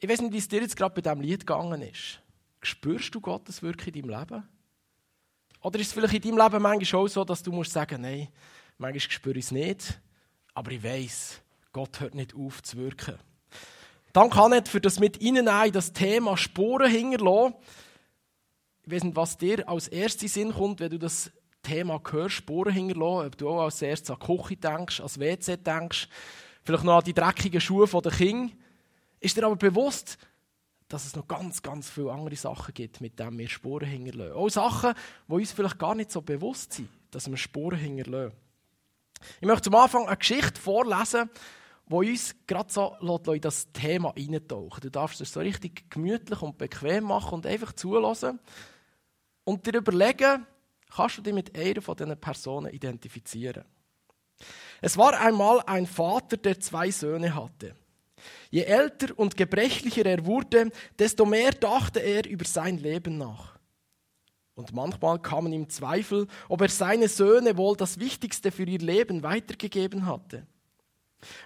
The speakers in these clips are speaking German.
Ich weiß nicht, wie es dir jetzt gerade bei diesem Lied gegangen ist. Spürst du Gottes Wirken in deinem Leben? Oder ist es vielleicht in deinem Leben manchmal auch so, dass du musst sagen, nein, manchmal spüre ich es nicht, aber ich weiß, Gott hört nicht auf zu wirken. Dann kann nicht für das mit ihnen das Thema Spuren hinterlassen. Ich weiß nicht, was dir als erstes Sinn kommt, wenn du das Thema hörst, Spuren hinterlassen, ob du auch als erstes an die Küche denkst, an das WC denkst, vielleicht noch an die dreckigen Schuhe der Kinder. Ist dir aber bewusst, dass es noch ganz, ganz viele andere Sachen gibt, mit denen wir Spuren hinterlassen. Auch Sachen, die uns vielleicht gar nicht so bewusst sind, dass wir Spuren hinterlassen. Ich möchte zum Anfang eine Geschichte vorlesen, die uns gerade so in das Thema eintauchen Du darfst es so richtig gemütlich und bequem machen und einfach zulassen und dir überlegen, kannst du dich mit einer von diesen Personen identifizieren. Es war einmal ein Vater, der zwei Söhne hatte. Je älter und gebrechlicher er wurde, desto mehr dachte er über sein Leben nach. Und manchmal kamen ihm Zweifel, ob er seine Söhne wohl das Wichtigste für ihr Leben weitergegeben hatte.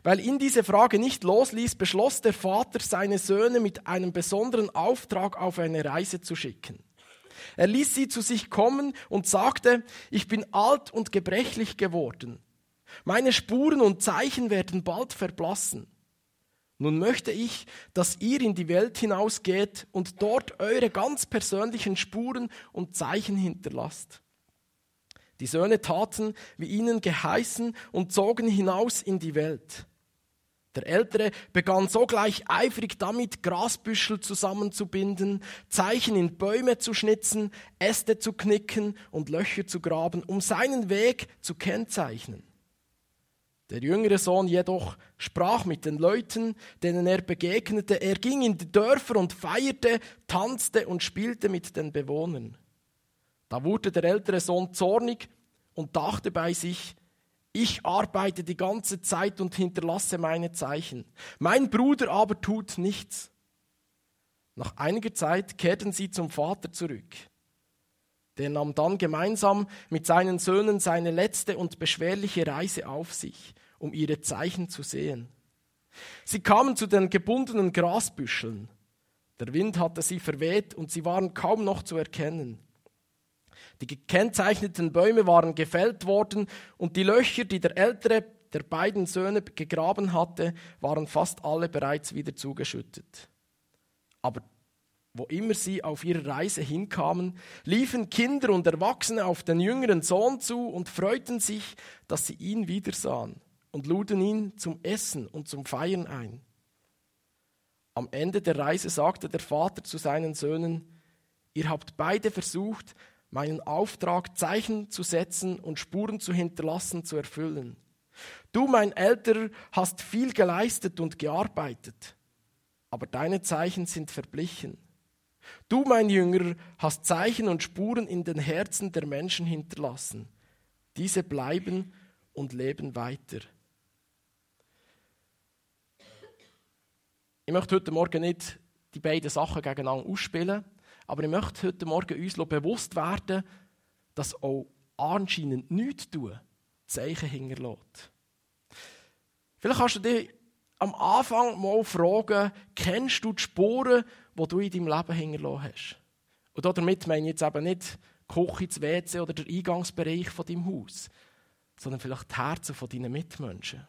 Weil ihn diese Frage nicht losließ, beschloss der Vater, seine Söhne mit einem besonderen Auftrag auf eine Reise zu schicken. Er ließ sie zu sich kommen und sagte, ich bin alt und gebrechlich geworden. Meine Spuren und Zeichen werden bald verblassen. Nun möchte ich, dass ihr in die Welt hinausgeht und dort eure ganz persönlichen Spuren und Zeichen hinterlasst. Die Söhne taten, wie ihnen geheißen, und zogen hinaus in die Welt. Der Ältere begann sogleich eifrig damit, Grasbüschel zusammenzubinden, Zeichen in Bäume zu schnitzen, Äste zu knicken und Löcher zu graben, um seinen Weg zu kennzeichnen. Der jüngere Sohn jedoch sprach mit den Leuten, denen er begegnete. Er ging in die Dörfer und feierte, tanzte und spielte mit den Bewohnern. Da wurde der ältere Sohn zornig und dachte bei sich, ich arbeite die ganze Zeit und hinterlasse meine Zeichen. Mein Bruder aber tut nichts. Nach einiger Zeit kehrten sie zum Vater zurück. Der nahm dann gemeinsam mit seinen Söhnen seine letzte und beschwerliche Reise auf sich um ihre Zeichen zu sehen. Sie kamen zu den gebundenen Grasbüscheln. Der Wind hatte sie verweht und sie waren kaum noch zu erkennen. Die gekennzeichneten Bäume waren gefällt worden und die Löcher, die der ältere der beiden Söhne gegraben hatte, waren fast alle bereits wieder zugeschüttet. Aber wo immer sie auf ihrer Reise hinkamen, liefen Kinder und Erwachsene auf den jüngeren Sohn zu und freuten sich, dass sie ihn wiedersahen und luden ihn zum Essen und zum Feiern ein. Am Ende der Reise sagte der Vater zu seinen Söhnen, ihr habt beide versucht, meinen Auftrag, Zeichen zu setzen und Spuren zu hinterlassen, zu erfüllen. Du, mein Älterer, hast viel geleistet und gearbeitet, aber deine Zeichen sind verblichen. Du, mein Jünger, hast Zeichen und Spuren in den Herzen der Menschen hinterlassen. Diese bleiben und leben weiter. Ich möchte heute Morgen nicht die beiden Sachen gegeneinander ausspielen, aber ich möchte heute Morgen uns bewusst werden, dass auch anscheinend nichts tun Zeichen hinterlässt. Vielleicht kannst du dich am Anfang mal fragen, kennst du die Spuren, die du in deinem Leben hinterlassen hast? Und damit meine ich jetzt eben nicht die Küche, das WC oder der Eingangsbereich von deinem Haus, sondern vielleicht die Herzen von deinen Mitmenschen.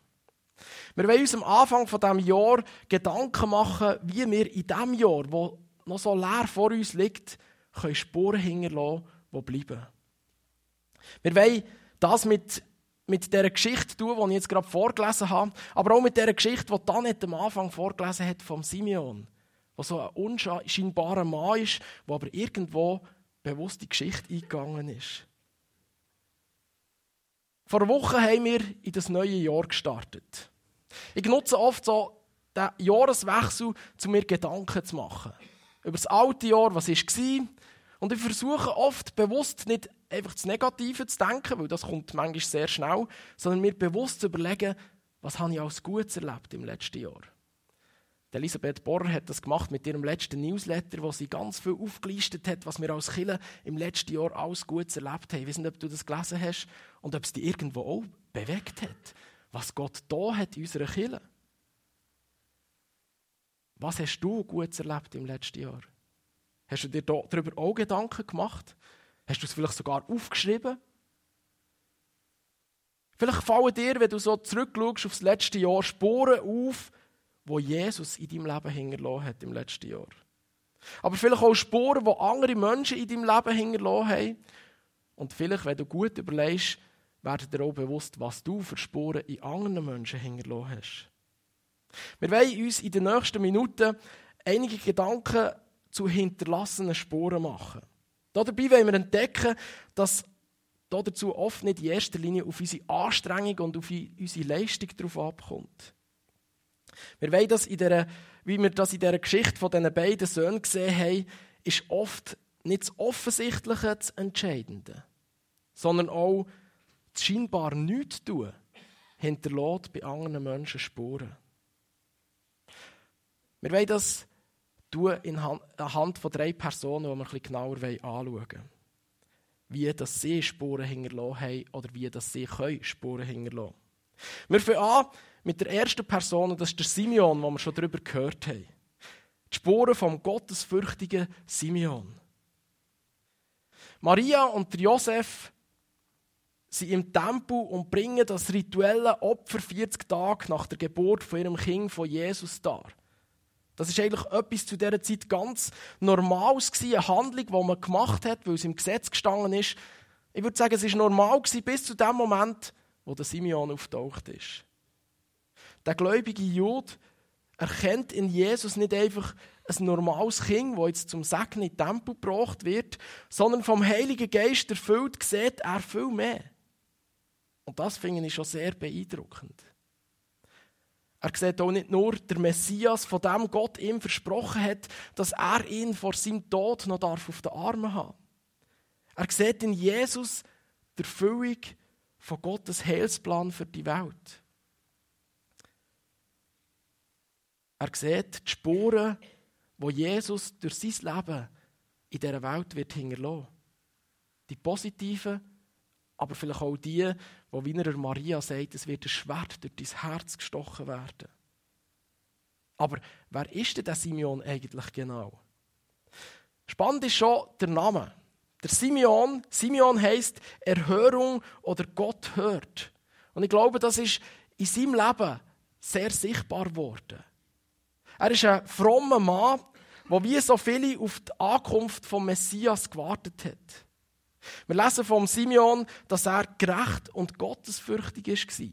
Wir wollen uns am Anfang von dem Jahr Gedanken machen, wie wir in diesem Jahr, wo noch so leer vor uns liegt, können Spuren hinterlassen, die bleiben. Wir wollen das mit, mit dieser Geschichte tun, die ich jetzt gerade vorgelesen habe, aber auch mit dieser Geschichte, die Tanit am Anfang vorgelesen hat vom Simeon, der so ein unscheinbarer Mann ist, der aber irgendwo bewusst die Geschichte eingegangen ist. Vor einer Woche haben wir in das neue Jahr gestartet. Ich nutze oft so den Jahreswechsel, um mir Gedanken zu machen. Über das alte Jahr, was war. Und ich versuche oft bewusst nicht einfach das Negative zu denken, weil das kommt manchmal sehr schnell, sondern mir bewusst zu überlegen, was habe ich als Gutes erlebt im letzten Jahr. Elisabeth Borrer hat das gemacht mit ihrem letzten Newsletter, wo sie ganz viel aufgelistet hat, was wir als Killer im letzten Jahr alles Gutes erlebt haben. Ich weiß nicht, ob du das gelesen hast und ob es dich irgendwo auch bewegt hat was Gott da hat in unserer Kirche. Was hast du Gutes erlebt im letzten Jahr? Hast du dir darüber auch Gedanken gemacht? Hast du es vielleicht sogar aufgeschrieben? Vielleicht fallen dir, wenn du so zurückschaust auf das letzte Jahr, Spuren auf, wo Jesus in deinem Leben hinterlassen hat im letzten Jahr. Aber vielleicht auch Spuren, die andere Menschen in deinem Leben hinterlassen haben. Und vielleicht, wenn du gut überlegst, werden dir auch bewusst, was du für Spuren in anderen Menschen hinterlassen hast. Wir wollen uns in den nächsten Minuten einige Gedanken zu hinterlassenen Spuren machen. Dabei wollen wir entdecken, dass dazu oft nicht in erster Linie auf unsere Anstrengung und auf unsere Leistung darauf abkommt. Wir wollen das in der, wie wir das in dieser Geschichte von diesen beiden Söhnen gesehen haben, ist oft nicht das Offensichtliche das Entscheidende, sondern auch das scheinbar nichts tun, hinterlässt bei anderen Menschen Spuren. Wir wollen das tun anhand von drei Personen, die wir bisschen genauer anschauen wollen. Wie dass sie Spuren hinterlassen haben oder wie dass sie Spuren hinterlassen können. Wir fangen an mit der ersten Person, das ist der Simeon, wo wir schon darüber gehört haben. Die Spuren vom gottesfürchtigen Simeon. Maria und Josef sind im Tempel und bringen das rituelle Opfer 40 Tage nach der Geburt von ihrem Kind von Jesus dar. Das ist eigentlich etwas zu dieser Zeit ganz Normales gewesen, eine Handlung, die man gemacht hat, weil es im Gesetz gestanden ist. Ich würde sagen, es ist normal gewesen, bis zu dem Moment, wo der Simeon auftaucht ist. Der gläubige Jude erkennt in Jesus nicht einfach ein normales Kind, das jetzt zum Segen in den Tempel gebracht wird, sondern vom Heiligen Geist erfüllt sieht er viel mehr. Und das finde ich schon sehr beeindruckend. Er sieht auch nicht nur der Messias, von dem Gott ihm versprochen hat, dass er ihn vor seinem Tod noch darf auf den Armen haben Er sieht in Jesus die Erfüllung von Gottes Heilsplan für die Welt. Er sieht die Spuren, wo Jesus durch sein Leben in dieser Welt wird hinterlassen. Die positiven, aber vielleicht auch die, wo wie er Maria sagt, es wird ein Schwert durch dein Herz gestochen werden. Aber wer ist denn der Simeon eigentlich genau? Spannend ist schon der Name. Der Simeon, Simeon heißt Erhörung oder Gott hört. Und ich glaube, das ist in seinem Leben sehr sichtbar geworden. Er ist ein frommer Mann, der wie so viele auf die Ankunft vom Messias gewartet hat. Wir lesen vom Simeon, dass er gerecht und gottesfürchtig war.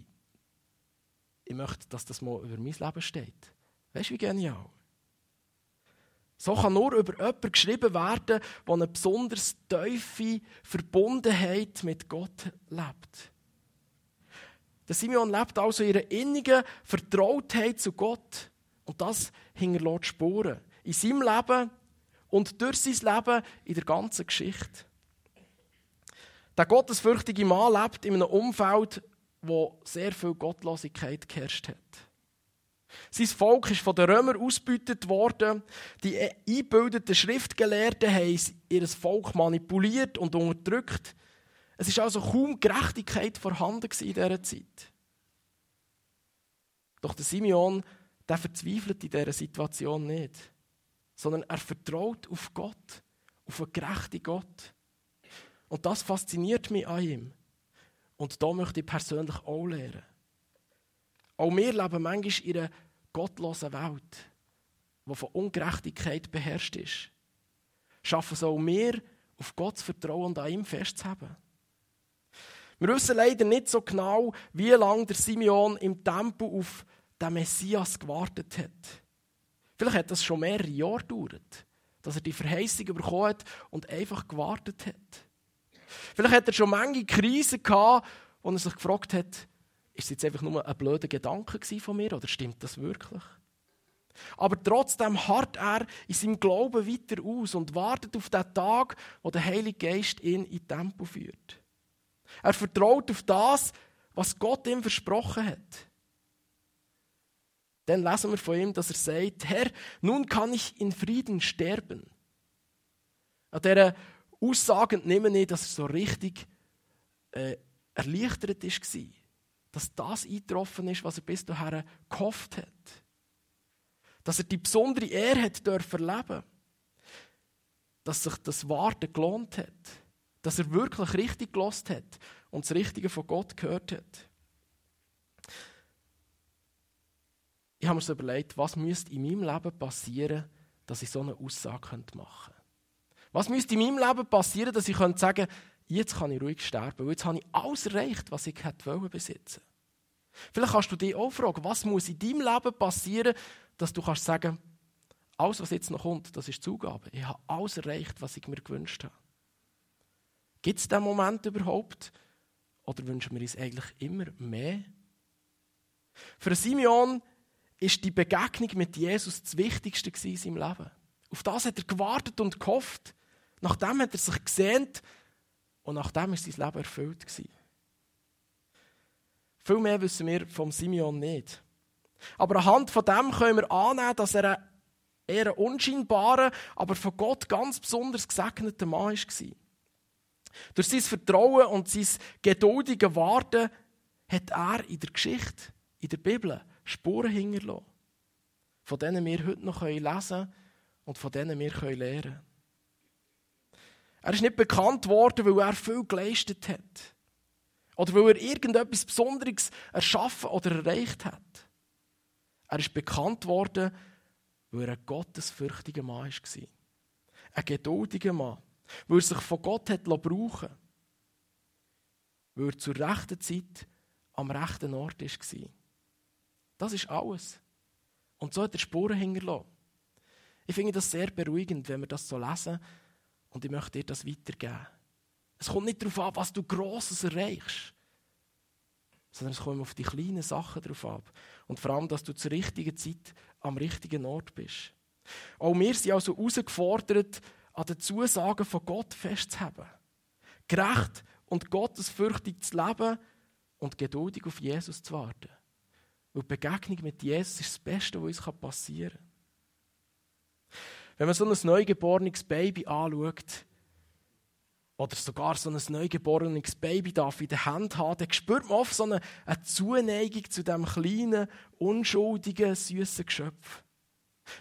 Ich möchte, dass das mal über mein Leben steht. Weißt du, wie genial? So kann nur über jemanden geschrieben werden, der eine besonders tiefe Verbundenheit mit Gott lebt. Der Simeon lebt also in einer innigen Vertrautheit zu Gott. Und das hinterlässt Spuren. In seinem Leben und durch sein Leben in der ganzen Geschichte. Der gottesfürchtige Mann lebt in einem Umfeld, wo sehr viel Gottlosigkeit geherrscht hat. Sein Volk ist von den Römern ausgebeutet worden. Die eingebildeten Schriftgelehrten haben ihr Volk manipuliert und unterdrückt. Es ist also kaum Gerechtigkeit vorhanden in dieser Zeit. Doch der Simeon, der verzweifelt in dieser Situation nicht, sondern er vertraut auf Gott, auf einen gerechten Gott. Und das fasziniert mich an ihm. Und da möchte ich persönlich auch lernen. Auch wir leben manchmal in einer gottlosen Welt, die von Ungerechtigkeit beherrscht ist. Schaffen es auch wir, auf Gottes Vertrauen und an ihm festzuhalten. Wir wissen leider nicht so genau, wie lange der Simeon im Tempel auf den Messias gewartet hat. Vielleicht hat das schon mehrere Jahre gedauert, dass er die Verheißung bekommen hat und einfach gewartet hat. Vielleicht hat er schon manche Krisen gehabt, wo er sich gefragt hat, ist es jetzt einfach nur ein blöder Gedanke von mir oder stimmt das wirklich? Aber trotzdem harrt er in seinem Glauben weiter aus und wartet auf den Tag, wo der Heilige Geist ihn in Tempo führt. Er vertraut auf das, was Gott ihm versprochen hat. Dann lesen wir von ihm, dass er sagt, Herr, nun kann ich in Frieden sterben. An dieser Aussagen nehmen nicht, dass er so richtig äh, erleichtert war. Dass das eingetroffen ist, was er bis dahin gehofft hat. Dass er die besondere Ehre hat dürfen erleben. Dass sich das Warten gelohnt hat. Dass er wirklich richtig gelost hat und das Richtige von Gott gehört hat. Ich habe mir so überlegt, was müsste in meinem Leben passieren, dass ich so eine Aussage machen könnte. Was müsste in meinem Leben passieren, dass ich sagen könnte, jetzt kann ich ruhig sterben, weil jetzt habe ich alles erreicht, was ich hätte besitzen Vielleicht kannst du dich auch fragen, was muss in deinem Leben passieren, dass du kannst sagen, alles, was jetzt noch kommt, das ist Zugabe. Ich habe alles erreicht, was ich mir gewünscht habe. Gibt es diesen Moment überhaupt? Oder wünschen wir uns eigentlich immer mehr? Für Simeon ist die Begegnung mit Jesus das Wichtigste in seinem Leben. Auf das hat er gewartet und gehofft. Nachdem hat er sich gesehnt und nachdem ist sein Leben erfüllt gewesen. Viel mehr wissen wir vom Simeon nicht. Aber anhand von dem können wir annehmen, dass er ein eher unscheinbarer, aber von Gott ganz besonders gesegneter Mann war. Durch sein Vertrauen und sein geduldige Warten hat er in der Geschichte, in der Bibel, Spuren hinterlassen, von denen wir heute noch lesen können und von denen wir lernen können. Er ist nicht bekannt worden, weil er viel geleistet hat. Oder weil er irgendetwas Besonderes erschaffen oder erreicht hat. Er ist bekannt worden, weil er ein gottesfürchtiger Mann war. Ein geduldiger Mann. Weil er sich von Gott hat brauchen Weil er zur rechten Zeit am rechten Ort war. Das ist alles. Und so hat er Spuren hinterlassen. Ich finde das sehr beruhigend, wenn wir das so lesen. Und ich möchte dir das weitergeben. Es kommt nicht darauf an, was du Grosses erreichst, sondern es kommt auf die kleinen Sachen drauf ab. Und vor allem, dass du zur richtigen Zeit am richtigen Ort bist. Auch wir sind also herausgefordert, an den Zusagen von Gott festzuhalten. Gerecht und gottesfürchtig zu leben und geduldig auf Jesus zu warten. Weil die Begegnung mit Jesus ist das Beste, was uns passieren kann. Wenn man so ein neugeborenes Baby anschaut, oder sogar so ein neugeborenes Baby darf in der Hand haben, dann spürt man oft so eine, eine Zuneigung zu diesem kleinen, unschuldigen, süßen Geschöpf.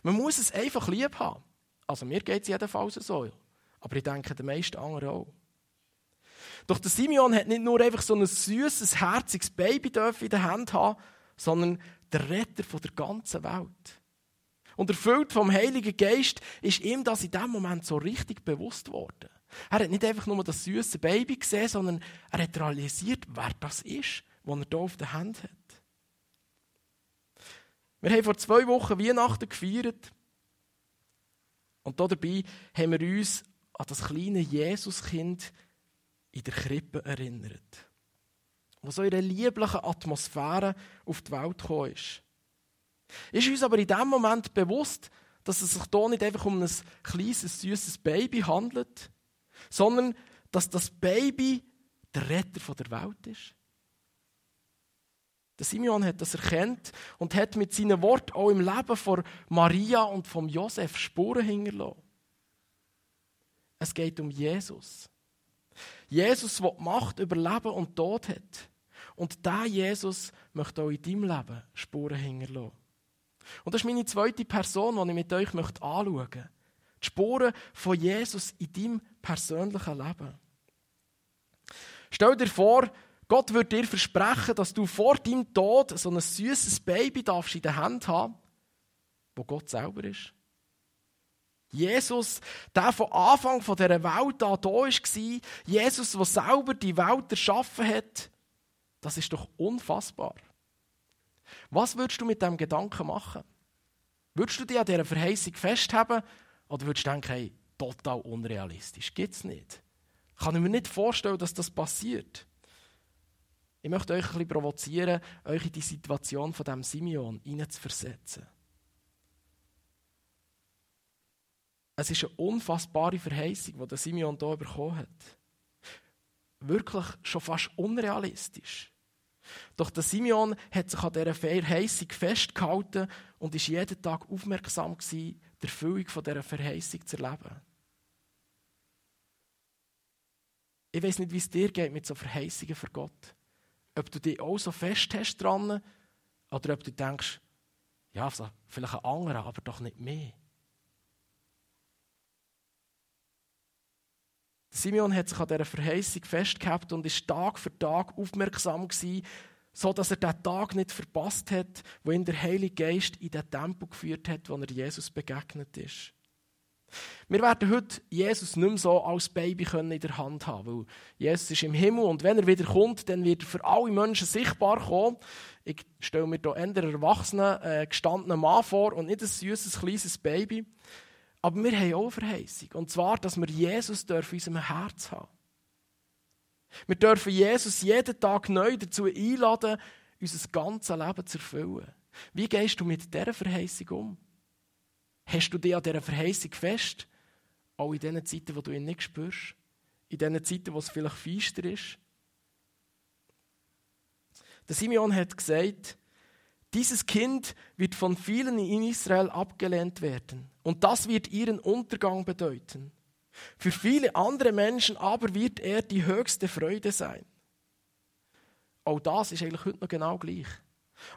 Man muss es einfach lieb haben. Also mir geht es jedenfalls so. Aber ich denke, den meisten anderen auch. Doch der Simeon hat nicht nur einfach so ein süßes, herziges Baby in der Hand haben, sondern der Retter der ganzen Welt. Und erfüllt vom Heiligen Geist ist ihm das in dem Moment so richtig bewusst worden. Er hat nicht einfach nur das süße Baby gesehen, sondern er hat realisiert, wer das ist, was er hier auf der Hand hat. Wir haben vor zwei Wochen Weihnachten gefeiert. Und dabei haben wir uns an das kleine Jesuskind in der Krippe erinnert wo so in einer lieblichen Atmosphäre auf die Welt gekommen ist. Ist uns aber in dem Moment bewusst, dass es sich hier nicht einfach um ein kleines, süßes Baby handelt, sondern dass das Baby der Retter der Welt ist? Der Simeon hat das erkannt und hat mit seinen Worten auch im Leben von Maria und von Josef Spuren hinterlassen. Es geht um Jesus. Jesus, der die Macht über Leben und Tod hat. Und dieser Jesus möchte auch in deinem Leben Spuren hinterlassen. Und das ist meine zweite Person, die ich mit euch anschauen möchte. Die Spuren von Jesus in deinem persönlichen Leben. Stell dir vor, Gott wird dir versprechen, dass du vor deinem Tod so ein süßes Baby darfst in der Hand haben, wo Gott selber ist. Jesus, der von Anfang von dieser Welt an da war, Jesus, der selber die Welt erschaffen hat, das ist doch unfassbar. Was würdest du mit dem Gedanken machen? Würdest du dich an dieser Verheißung festhalten oder würdest du denken, hey, total unrealistisch, gibt es nicht? Kann ich mir nicht vorstellen, dass das passiert. Ich möchte euch ein bisschen provozieren, euch in die Situation von dem Simeon hineinzuversetzen. Es ist eine unfassbare Verheißung, die der Simeon hier bekommen hat. Wirklich schon fast unrealistisch. Doch der Simeon hat sich an dieser Verheißung festgehalten und ist jeden Tag aufmerksam gewesen, die Erfüllung dieser Verheißung zu erleben. Ich weiß nicht, wie es dir geht mit so Verheißungen für Gott. Ob du dich auch so fest hast dran oder ob du denkst, Ja, vielleicht ein anderer, aber doch nicht mehr. Simeon hat sich an dieser Verheißung festgehabt und ist Tag für Tag aufmerksam gewesen, so dass er den Tag nicht verpasst hat, wo ihn der Heilige Geist in den Tempel geführt hat, wo er Jesus begegnet ist. Wir werden heute Jesus nicht mehr so als Baby in der Hand haben, weil Jesus ist im Himmel und wenn er wieder kommt, dann wird er für alle Menschen sichtbar kommen. Ich stelle mir hier eher erwachsenen, äh, gestandenen Mann vor und nicht ein süßes kleines Baby. Aber wir haben auch Verheißung. Und zwar, dass wir Jesus in unserem Herz haben. Wir dürfen Jesus jeden Tag neu dazu einladen, unser ganzes Leben zu erfüllen. Wie gehst du mit dieser Verheißung um? Hast du dich an dieser Verheißung fest? Auch in den Zeiten, wo du ihn nicht spürst? In den Zeiten, wo es vielleicht feister ist? Der Simeon hat gesagt, dieses Kind wird von vielen in Israel abgelehnt werden und das wird ihren Untergang bedeuten. Für viele andere Menschen aber wird er die höchste Freude sein. Auch das ist eigentlich heute noch genau gleich.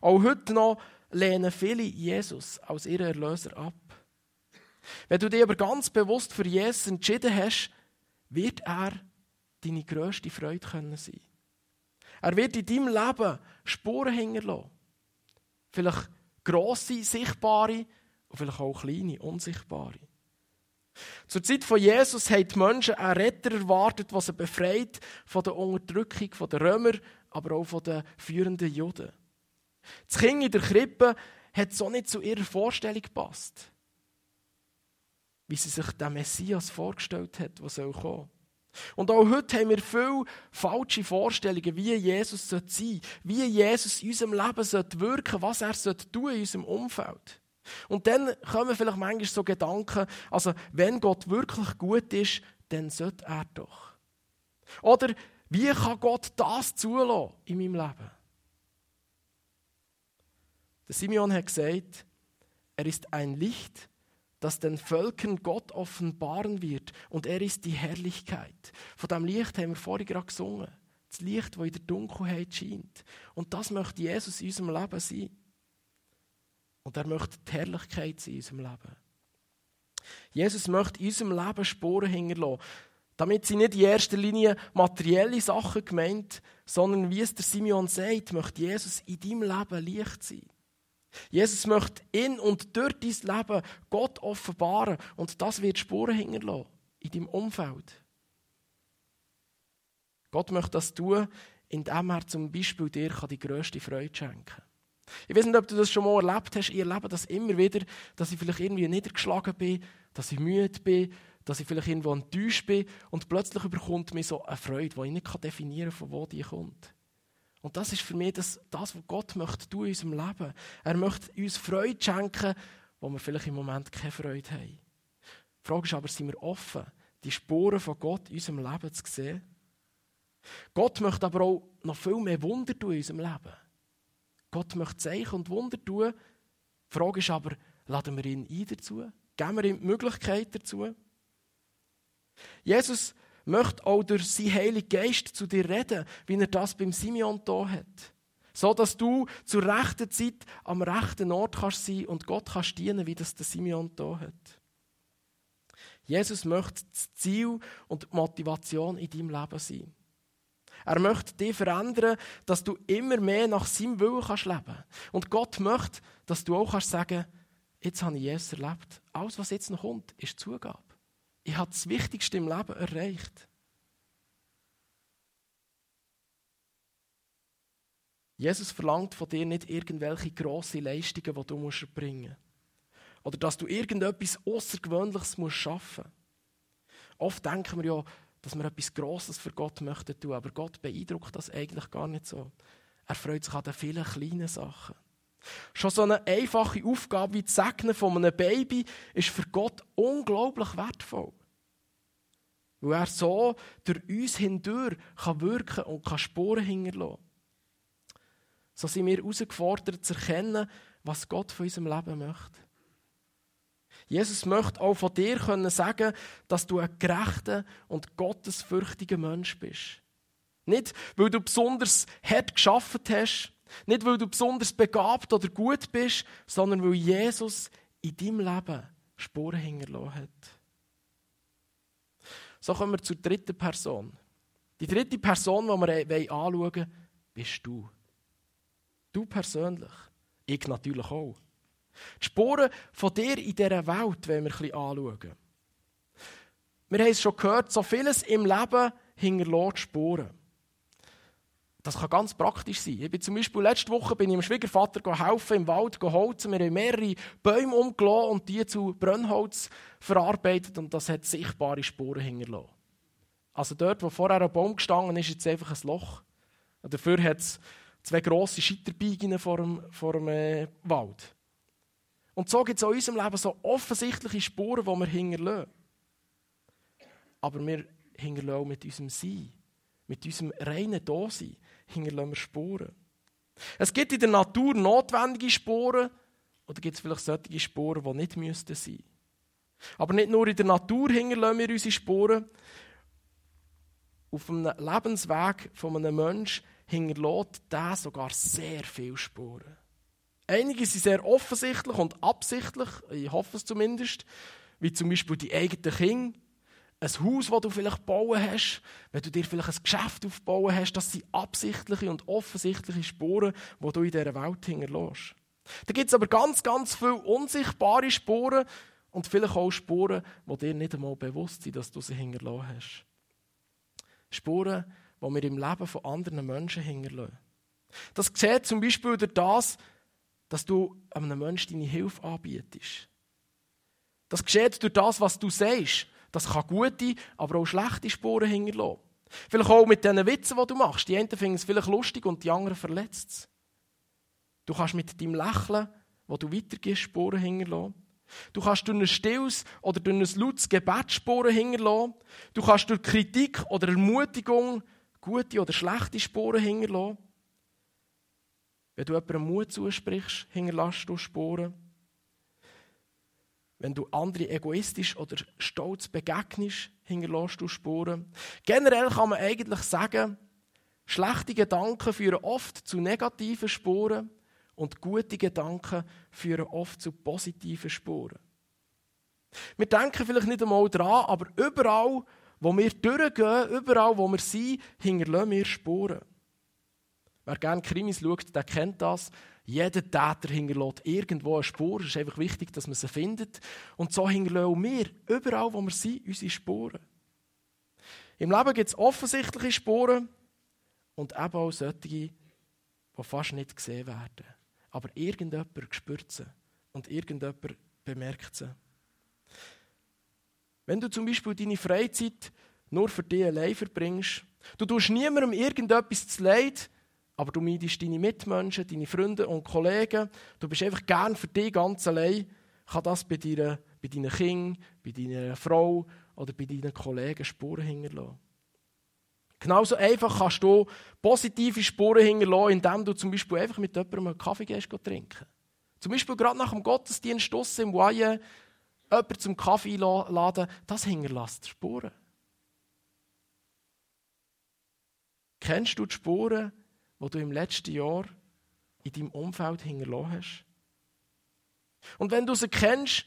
Auch heute noch lehnen viele Jesus als ihren Erlöser ab. Wenn du dich aber ganz bewusst für Jesus entschieden hast, wird er deine grösste Freude können sein. Er wird in deinem Leben Spuren hinterlassen. Vielleicht grosse, sichtbare und vielleicht auch kleine, unsichtbare. Zur Zeit von Jesus haben die Menschen einen Retter erwartet, der sie befreit von der Unterdrückung der Römer, aber auch von den führenden Juden. Das Kind in der Krippe hat so nicht zu ihrer Vorstellung gepasst, wie sie sich der Messias vorgestellt hat, der soll kommen. Und auch heute haben wir viele falsche Vorstellungen, wie Jesus sein sollte, wie Jesus in unserem Leben wirken sollte, was er tun in unserem Umfeld. Und dann kommen vielleicht manchmal so Gedanken, also wenn Gott wirklich gut ist, dann sollte er doch. Oder wie kann Gott das zulassen in meinem Leben? Der Simeon hat gesagt, er ist ein Licht, das den Völkern Gott offenbaren wird und er ist die Herrlichkeit. Von dem Licht haben wir vorhin gerade gesungen. Das Licht, das in der Dunkelheit scheint. Und das möchte Jesus in unserem Leben sein. Und er möchte die Herrlichkeit sein in unserem Leben. Jesus möchte in unserem Leben Spuren hinterlassen. Damit sind nicht in erster Linie materielle Sachen gemeint, sondern wie es der Simeon sagt, möchte Jesus in deinem Leben Licht sein. Jesus möchte in und durch dein Leben Gott offenbaren und das wird Spuren hinterlassen in deinem Umfeld. Gott möchte das tun, indem er zum Beispiel dir die grösste Freude schenken kann. Ich weiß nicht, ob du das schon mal erlebt hast. Ich erlebe das immer wieder, dass ich vielleicht irgendwie niedergeschlagen bin, dass ich müde bin, dass ich vielleicht irgendwo enttäuscht bin und plötzlich überkommt mir so eine Freude, die ich nicht definieren kann, von wo die kommt. Und das ist für mich das, das, was Gott möchte tun in unserem Leben. Er möchte uns Freude schenken, wo wir vielleicht im Moment keine Freude haben. Die Frage ist aber, sind wir offen, die Spuren von Gott in unserem Leben zu sehen? Gott möchte aber auch noch viel mehr Wunder tun in unserem Leben. Gott möchte Zeichen und Wunder tun. Die Frage ist aber, laden wir ihn ein dazu? Geben wir ihm die Möglichkeit dazu? Jesus möchte auch durch seinen Heiligen Geist zu dir reden, wie er das beim Simeon da hat. So dass du zur rechten Zeit am rechten Ort kannst sein und Gott kannst dienen, wie das der Simeon da hat. Jesus möchte das Ziel und die Motivation in deinem Leben sein. Er möchte dich verändern, dass du immer mehr nach seinem Willen kannst leben Und Gott möchte, dass du auch kannst sagen jetzt habe ich Jesus erlebt. Alles, was jetzt noch kommt, ist Zugabe. Ich habe das Wichtigste im Leben erreicht. Jesus verlangt von dir nicht irgendwelche grossen Leistungen, die du erbringen musst. Oder dass du irgendetwas Außergewöhnliches schaffen musst. Oft denken wir ja, dass wir etwas Grosses für Gott möchten tun. Aber Gott beeindruckt das eigentlich gar nicht so. Er freut sich an den vielen kleinen Sachen. Schon so eine einfache Aufgabe wie das Segnen von einem Baby ist für Gott unglaublich wertvoll. Weil er so durch uns hindurch kann wirken und kann Spuren hinterlassen. So sind wir herausgefordert zu erkennen, was Gott von unserem Leben möchte. Jesus möchte auch von dir können sagen, dass du ein gerechter und gottesfürchtiger Mensch bist. Nicht, weil du besonders hart geschafft hast Nicht, weil du besonders begabt oder gut bist, sondern weil Jesus in deinem Leben Spuren hinterlassen hat. So kommen wir zur dritten Person. Die dritte Person, die wir anschauen wollen, bist du. Du persönlich. Ich natürlich auch. Die Spuren von dir in dieser Welt wollen wir ein bisschen anschauen. Wir haben es schon gehört, so vieles im Leben hinterlässt Spuren. Das kann ganz praktisch sein. Ich bin zum Beispiel letzte Woche bin ich dem Schwiegervater helfen, im Wald holzen. Wir haben mehrere Bäume umgelassen und die zu Brennholz verarbeitet und das hat sichtbare Spuren hinterlassen. Also dort, wo vorher ein Baum gestanden ist, ist jetzt einfach ein Loch. Und dafür hat es zwei grosse Scheiterbiegen vor dem, vor dem äh, Wald. Und so gibt es in unserem Leben so offensichtliche Spuren, die wir hinterlassen. Aber wir hinterlassen mit unserem Sein, mit unserem reinen Dasein, hinterlassen wir Spuren. Es gibt in der Natur notwendige Spuren oder gibt es vielleicht solche Spuren, die nicht müssten sein. Aber nicht nur in der Natur hinterlassen wir unsere Spuren. Auf einem Lebensweg von einem Menschen hinterlässt der sogar sehr viele Spuren. Einige sind sehr offensichtlich und absichtlich, ich hoffe es zumindest, wie zum Beispiel die eigenen Kinder, ein Haus, das du vielleicht bauen hast, wenn du dir vielleicht ein Geschäft aufbauen hast, das sind absichtliche und offensichtliche Spuren, die du in dieser Welt hinterlässt. Da gibt es aber ganz, ganz viele unsichtbare Spuren und vielleicht auch Spuren, die dir nicht einmal bewusst sind, dass du sie hinterlassen hast. Spuren, die wir im Leben von anderen Menschen hinterlassen. Das sieht zum Beispiel durch das, dass du einem Menschen deine Hilfe anbietest. Das geschieht durch das, was du sagst. Das kann gute, aber auch schlechte Spuren hinterlassen. Vielleicht auch mit diesen Witzen, die du machst. Die einen finden es vielleicht lustig und die anderen verletzt es. Du kannst mit deinem Lächeln, das du weitergehst, Spuren hinterlassen. Du kannst durch ein stilles oder durch ein lautes Gebet Spuren hinterlassen. Du kannst durch Kritik oder Ermutigung gute oder schlechte Spuren hinterlassen. Wenn du jemandem Mut zusprichst, hinterlässt du Spuren wenn du andere egoistisch oder stolz begegnest, hinterlässt du Spuren. Generell kann man eigentlich sagen, schlechte Gedanken führen oft zu negativen Spuren und gute Gedanken führen oft zu positiven Spuren. Wir denken vielleicht nicht einmal dran, aber überall, wo wir durchgehen, überall, wo wir sind, hinterlassen wir Spuren. Wer gerne Krimis schaut, der kennt das. Jeder Täter hinterlässt irgendwo eine Spur. Es ist einfach wichtig, dass man sie findet. Und so hinterlassen wir überall, wo wir sind, unsere Spuren. Im Leben gibt es offensichtliche Spuren und eben auch solche, die fast nicht gesehen werden. Aber irgendjemand spürt sie und irgendjemand bemerkt sie. Wenn du zum Beispiel deine Freizeit nur für dich allein verbringst, du tust niemandem irgendetwas zu leid, aber du meidest deine Mitmenschen, deine Freunde und Kollegen. Du bist einfach gern für dich ganz allein. Kann das bei, dir, bei deinen Kindern, bei deiner Frau oder bei deinen Kollegen Spuren hinterlassen. Genauso einfach kannst du positive Spuren hinterlassen, indem du zum Beispiel einfach mit jemandem einen Kaffee gehst trinken. Zum Beispiel gerade nach dem Gottesdienst im Foyer jemanden zum Kaffee laden, das hinterlässt Spuren. Kennst du die Spuren wo du im letzten Jahr in deinem Umfeld hinterlassen hast? Und wenn du sie kennst,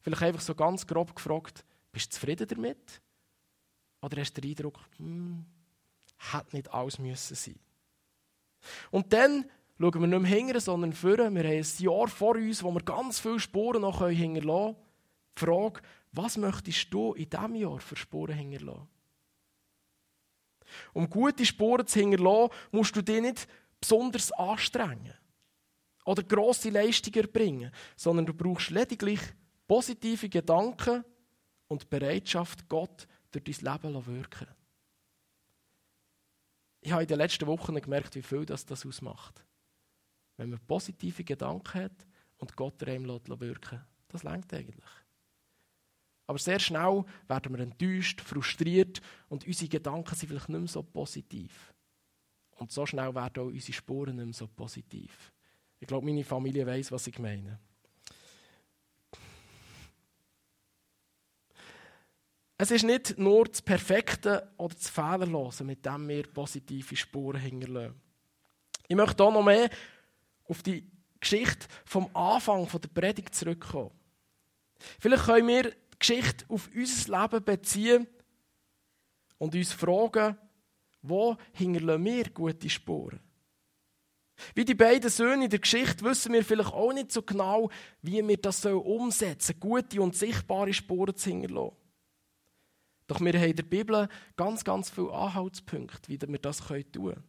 vielleicht einfach so ganz grob gefragt, bist du zufrieden damit? Oder hast du den Eindruck, hm, hätte nicht alles müssen sein Und dann schauen wir nicht mehr hinterher, sondern vorne. Wir haben ein Jahr vor uns, wo wir ganz viele Spuren noch hinterlassen können. Die Frage, was möchtest du in diesem Jahr für Spuren hinterlassen? Um gute Spuren zu hinterlassen, musst du dich nicht besonders anstrengen oder grosse Leistungen erbringen, sondern du brauchst lediglich positive Gedanken und Bereitschaft, Gott durch dein Leben zu wirken. Ich habe in den letzten Wochen gemerkt, wie viel das, das ausmacht. Wenn man positive Gedanken hat und Gott durch ihn wirken das längt eigentlich. Aber sehr schnell werden wir enttäuscht, frustriert und unsere Gedanken sind vielleicht nicht mehr so positiv. Und so schnell werden auch unsere Spuren nicht mehr so positiv. Ich glaube, meine Familie weiß, was ich meine. Es ist nicht nur das Perfekte oder das Fehlerlose, mit dem wir positive Spuren hinterlassen. Ich möchte hier noch mehr auf die Geschichte vom Anfang der Predigt zurückkommen. Vielleicht können wir Geschichte auf unser Leben beziehen und uns fragen, wo hinterlassen wir gute Spuren? Wie die beiden Söhne in der Geschichte wissen wir vielleicht auch nicht so genau, wie wir das umsetzen sollen, gute und sichtbare Spuren zu hinterlassen. Doch wir haben in der Bibel ganz, ganz viele Anhaltspunkte, wie wir das tun können.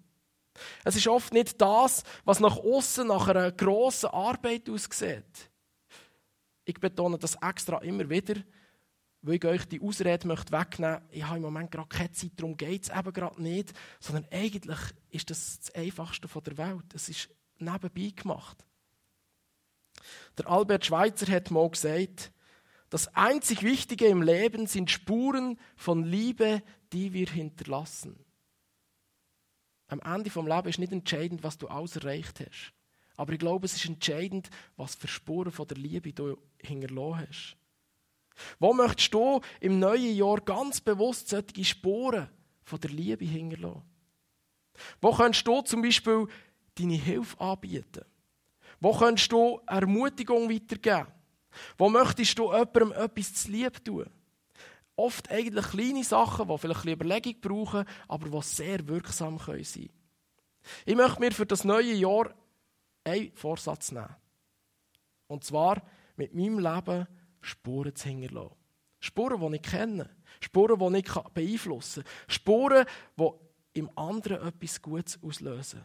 Es ist oft nicht das, was nach außen nach einer grossen Arbeit aussieht. Ich betone das extra immer wieder, weil ich euch die Ausrede möchte wegnehmen möchte, ich habe im Moment gerade keine Zeit, darum geht es eben gerade nicht, sondern eigentlich ist das das Einfachste der Welt. Es ist nebenbei gemacht. Der Albert Schweitzer hat mal gesagt, das einzig Wichtige im Leben sind Spuren von Liebe, die wir hinterlassen. Am Ende vom Leben ist nicht entscheidend, was du alles erreicht hast. Aber ich glaube, es ist entscheidend, was für Spuren von der Liebe du hinterlassen hast. Wo möchtest du im neuen Jahr ganz bewusst solche Spuren von der Liebe hinterlassen? Wo könntest du zum Beispiel deine Hilfe anbieten? Wo könntest du Ermutigung weitergeben? Wo möchtest du jemandem etwas zu lieb tun? Oft eigentlich kleine Sachen, die vielleicht ein Überlegung brauchen, aber die sehr wirksam sein können. Ich möchte mir für das neue Jahr einen Vorsatz nehmen. Und zwar mit meinem Leben Spuren zu hinterlassen. Spuren, die ich kenne. Spuren, die ich beeinflussen kann. Spuren, die im anderen etwas Gutes auslösen.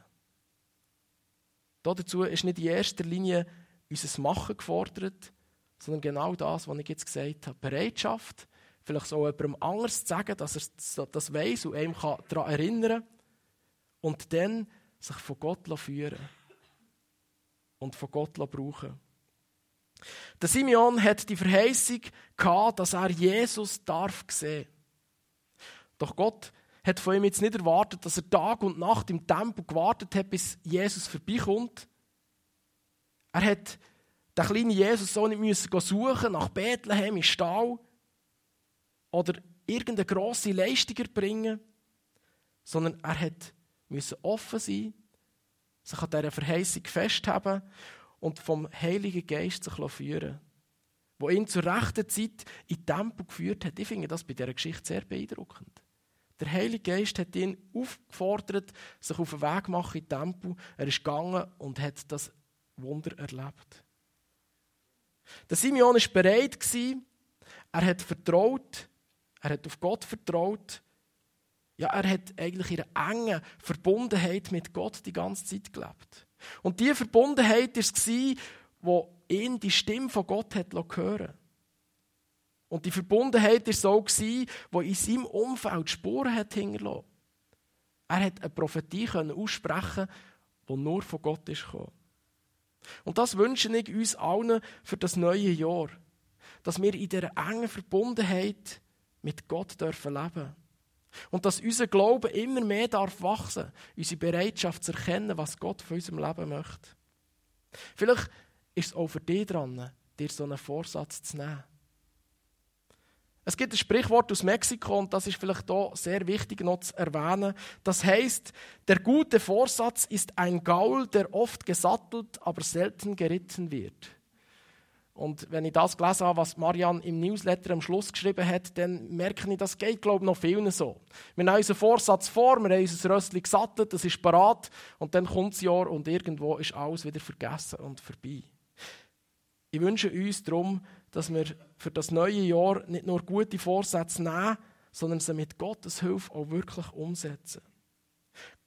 Dazu ist nicht in erster Linie unser Machen gefordert, sondern genau das, was ich jetzt gesagt habe. Bereitschaft, vielleicht so jemandem anders zu sagen, dass er das weiß und einem daran erinnern kann. Und dann sich von Gott führen und von Gott brauchen der Simeon hat die Verheißung gehabt, dass er Jesus darf sehen. Doch Gott hat von ihm jetzt nicht erwartet, dass er Tag und Nacht im Tempel gewartet hat, bis Jesus vorbeikommt. Er hat den kleinen Jesus so nicht müssen suchen nach Bethlehem im Stall oder irgendeine grosse Leistung erbringen, sondern er hat müssen offen sein, sich an dieser Verheißung festhalten und vom Heiligen Geist sich führen wo ihn zur rechten Zeit in Tempel geführt hat. Ich finde das bei dieser Geschichte sehr beeindruckend. Der Heilige Geist hat ihn aufgefordert, sich auf den Weg zu machen in Tempel. Er ist gegangen und hat das Wunder erlebt. Der Simeon war bereit. Er hat vertraut. Er hat auf Gott vertraut. Ja, er hat eigentlich in einer engen Verbundenheit mit Gott die ganze Zeit gelebt. Und diese Verbundenheit war es, wo ihn die Stimme von Gott hat hören Und die Verbundenheit war so, wo in seinem Umfeld Spuren hat hinterlassen. Er hat eine Prophetie aussprechen die nur von Gott ist. Und das wünsche ich uns allen für das neue Jahr. Dass wir in dieser engen Verbundenheit mit Gott dürfen leben und dass unser Glaube immer mehr darf wachsen, unsere Bereitschaft zu erkennen, was Gott von unserem Leben möchte. Vielleicht ist es auch für dich dran, dir so einen Vorsatz zu nehmen. Es gibt ein Sprichwort aus Mexiko und das ist vielleicht hier sehr wichtig noch zu erwähnen. Das heißt, der gute Vorsatz ist ein Gaul, der oft gesattelt, aber selten geritten wird. Und wenn ich das gelesen habe, was Marianne im Newsletter am Schluss geschrieben hat, dann merke ich, das geht, glaube ich, noch vielen so. Wir haben unseren Vorsatz vor, wir haben unser Rössli gesattelt, das ist parat und dann kommt das Jahr und irgendwo ist alles wieder vergessen und vorbei. Ich wünsche uns darum, dass wir für das neue Jahr nicht nur gute Vorsätze nehmen, sondern sie mit Gottes Hilfe auch wirklich umsetzen.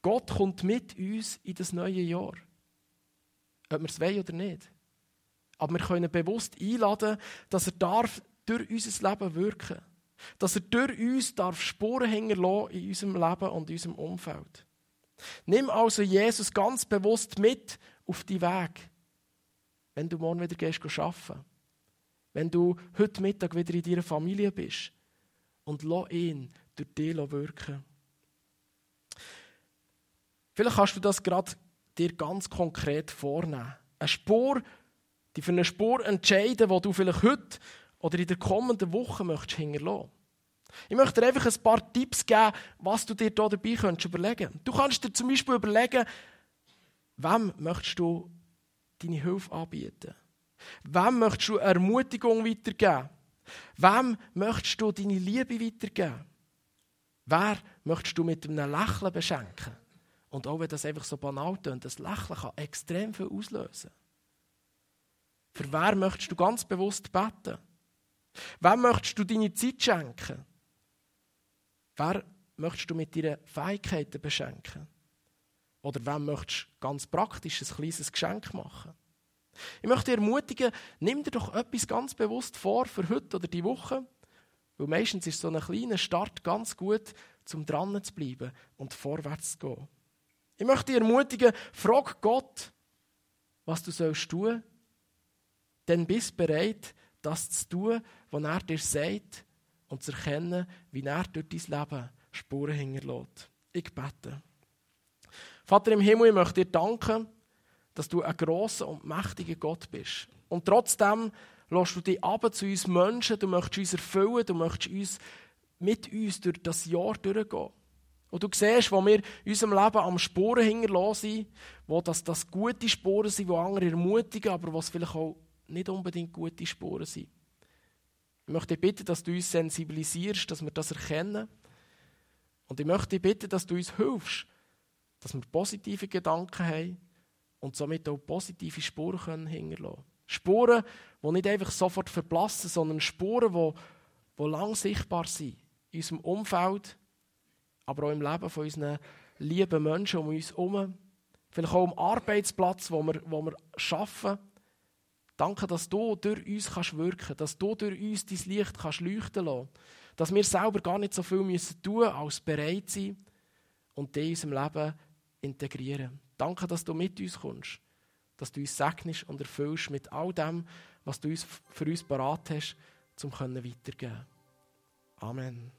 Gott kommt mit uns in das neue Jahr. Ob wir es wollen oder nicht. Aber wir können bewusst einladen, dass er darf durch unser Leben wirken darf. Dass er durch uns darf Spuren hinterlassen in unserem Leben und in unserem Umfeld. Nimm also Jesus ganz bewusst mit auf die Weg, wenn du morgen wieder gehst arbeiten. Wenn du heute Mittag wieder in deiner Familie bist. Und lass ihn durch dich wirken. Vielleicht kannst du das gerade dir ganz konkret vornehmen. Eine Spur die für eine Spur entscheiden, die du vielleicht heute oder in der kommenden Woche möchtest hinterlassen. Ich möchte dir einfach ein paar Tipps geben, was du dir hier dabei könntest überlegen Du kannst dir zum Beispiel überlegen, Wem möchtest du deine Hilfe anbieten? Wem möchtest du Ermutigung weitergeben? Wem möchtest du deine Liebe weitergeben? Wer möchtest du mit einem Lächeln beschenken? Und auch wenn das einfach so banal tönt, das Lächeln kann extrem viel auslösen. Für wer möchtest du ganz bewusst beten? Wem möchtest du deine Zeit schenken? Wer möchtest du mit deinen Fähigkeiten beschenken? Oder wem möchtest du ganz praktisch ein kleines Geschenk machen? Ich möchte dich ermutigen, nimm dir doch etwas ganz bewusst vor für heute oder die Woche. Weil meistens ist so ein kleiner Start ganz gut, um dran zu bleiben und vorwärts zu gehen. Ich möchte dich ermutigen, frag Gott, was du sollst tun. Dann bist du bereit, das zu tun, was er dir sagt und zu erkennen, wie er durch dein Leben Spuren hinterlässt. Ich bete. Vater im Himmel, ich möchte dir danken, dass du ein grosser und mächtiger Gott bist. Und trotzdem lässt du dich ab zu uns Menschen, du möchtest uns erfüllen, du möchtest uns mit uns durch das Jahr durchgehen. Und du siehst, wo wir in unserem Leben am Spuren hinterlassen sind, wo das, das gute Spuren sind, die andere ermutigen, aber was vielleicht auch nicht unbedingt gute Spuren sind. Ich möchte bitten, dass du uns sensibilisierst, dass wir das erkennen. Und ich möchte bitten, dass du uns hilfst, dass wir positive Gedanken haben und somit auch positive Spuren können hinterlassen. Spuren, die nicht einfach sofort verblassen, sondern Spuren, die, die lang sichtbar sind. In unserem Umfeld, aber auch im Leben von unseren lieben Menschen um uns herum. Vielleicht auch am Arbeitsplatz, wo wir, wo wir arbeiten. Danke, dass du durch uns kannst wirken dass du durch uns dein Licht kannst leuchten lassen Dass wir selber gar nicht so viel müssen tun müssen, als bereit sein und die in unserem Leben integrieren. Danke, dass du mit uns kommst, dass du uns segnest und erfüllst mit all dem, was du für uns parat hast, um weitergeben Amen.